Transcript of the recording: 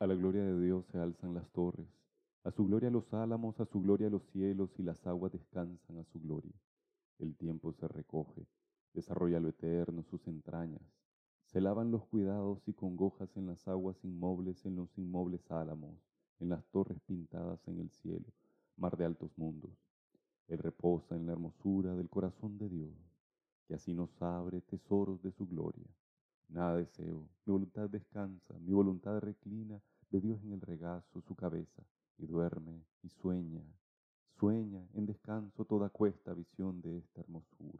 A la gloria de Dios se alzan las torres, a su gloria los álamos, a su gloria los cielos y las aguas descansan a su gloria. El tiempo se recoge, desarrolla lo eterno sus entrañas. Se lavan los cuidados y congojas en las aguas inmobles, en los inmobles álamos, en las torres pintadas en el cielo, mar de altos mundos. Él reposa en la hermosura del corazón de Dios, que así nos abre tesoros de su gloria. Deseo, mi voluntad descansa, mi voluntad reclina de Dios en el regazo su cabeza, y duerme y sueña, sueña en descanso toda cuesta visión de esta hermosura.